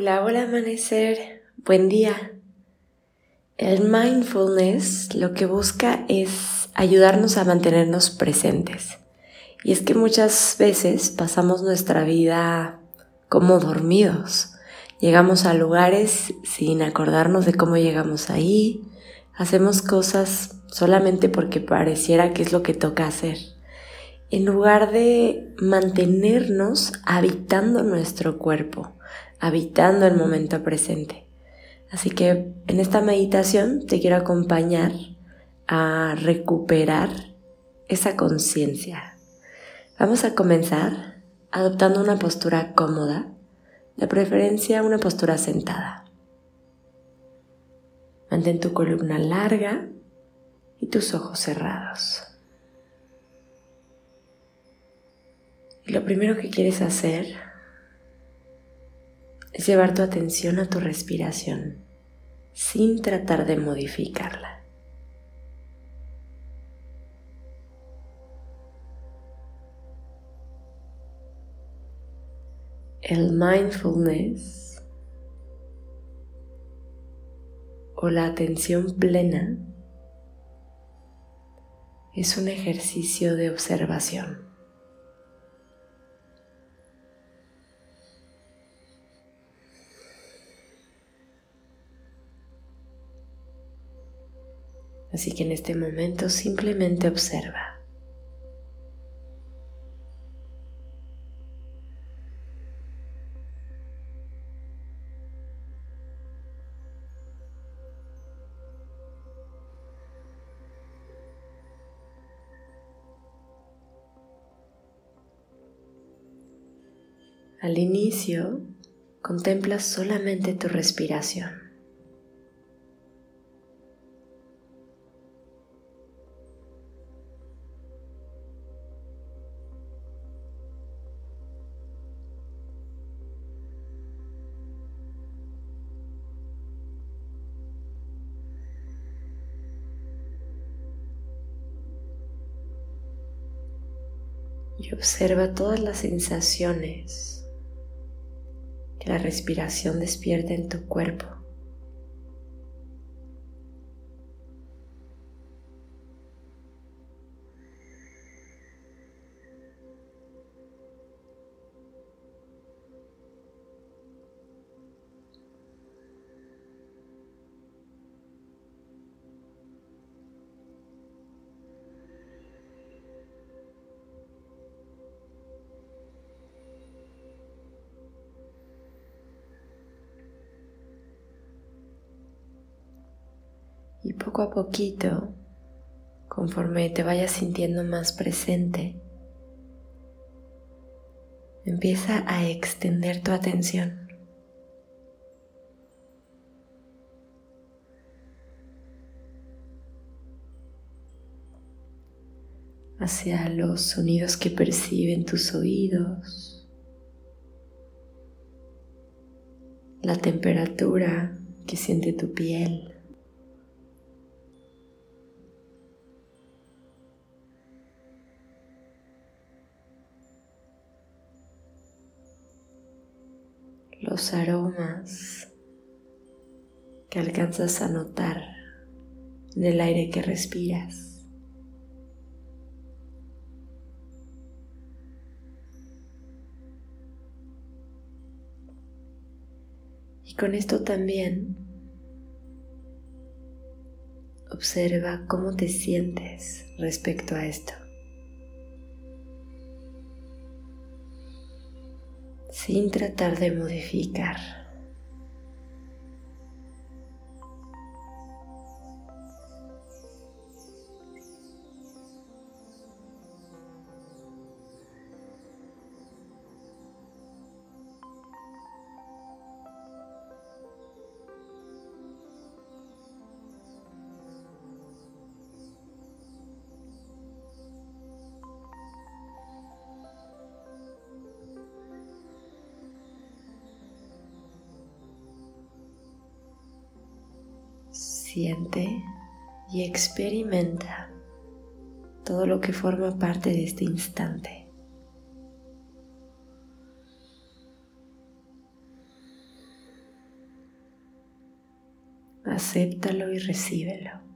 Hola, hola amanecer, buen día. El mindfulness lo que busca es ayudarnos a mantenernos presentes. Y es que muchas veces pasamos nuestra vida como dormidos. Llegamos a lugares sin acordarnos de cómo llegamos ahí. Hacemos cosas solamente porque pareciera que es lo que toca hacer. En lugar de mantenernos habitando nuestro cuerpo, habitando el momento presente. Así que en esta meditación te quiero acompañar a recuperar esa conciencia. Vamos a comenzar adoptando una postura cómoda, de preferencia una postura sentada. Mantén tu columna larga y tus ojos cerrados. Lo primero que quieres hacer es llevar tu atención a tu respiración sin tratar de modificarla. El mindfulness o la atención plena es un ejercicio de observación. Así que en este momento simplemente observa. Al inicio, contempla solamente tu respiración. Y observa todas las sensaciones que la respiración despierta en tu cuerpo. Y poco a poquito, conforme te vayas sintiendo más presente, empieza a extender tu atención. hacia los sonidos que perciben tus oídos, la temperatura que siente tu piel. Los aromas que alcanzas a notar en el aire que respiras. Y con esto también observa cómo te sientes respecto a esto. Sin tratar de modificar. siente y experimenta todo lo que forma parte de este instante. Acéptalo y recíbelo.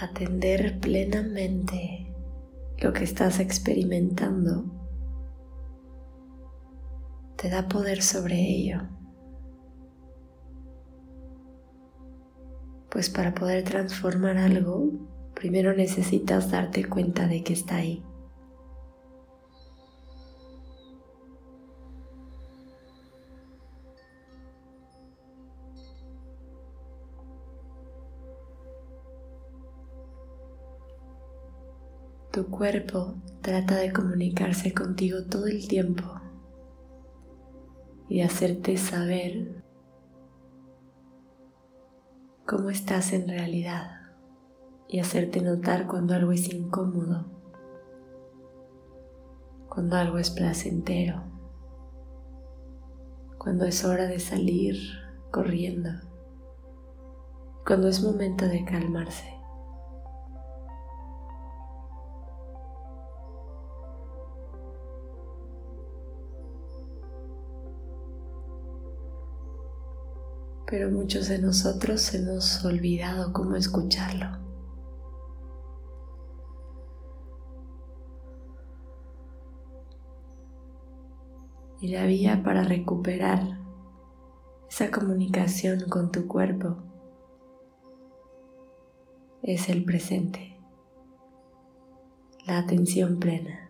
Atender plenamente lo que estás experimentando te da poder sobre ello. Pues para poder transformar algo, primero necesitas darte cuenta de que está ahí. Tu cuerpo trata de comunicarse contigo todo el tiempo y hacerte saber cómo estás en realidad y hacerte notar cuando algo es incómodo, cuando algo es placentero, cuando es hora de salir corriendo, cuando es momento de calmarse. Pero muchos de nosotros hemos olvidado cómo escucharlo. Y la vía para recuperar esa comunicación con tu cuerpo es el presente, la atención plena.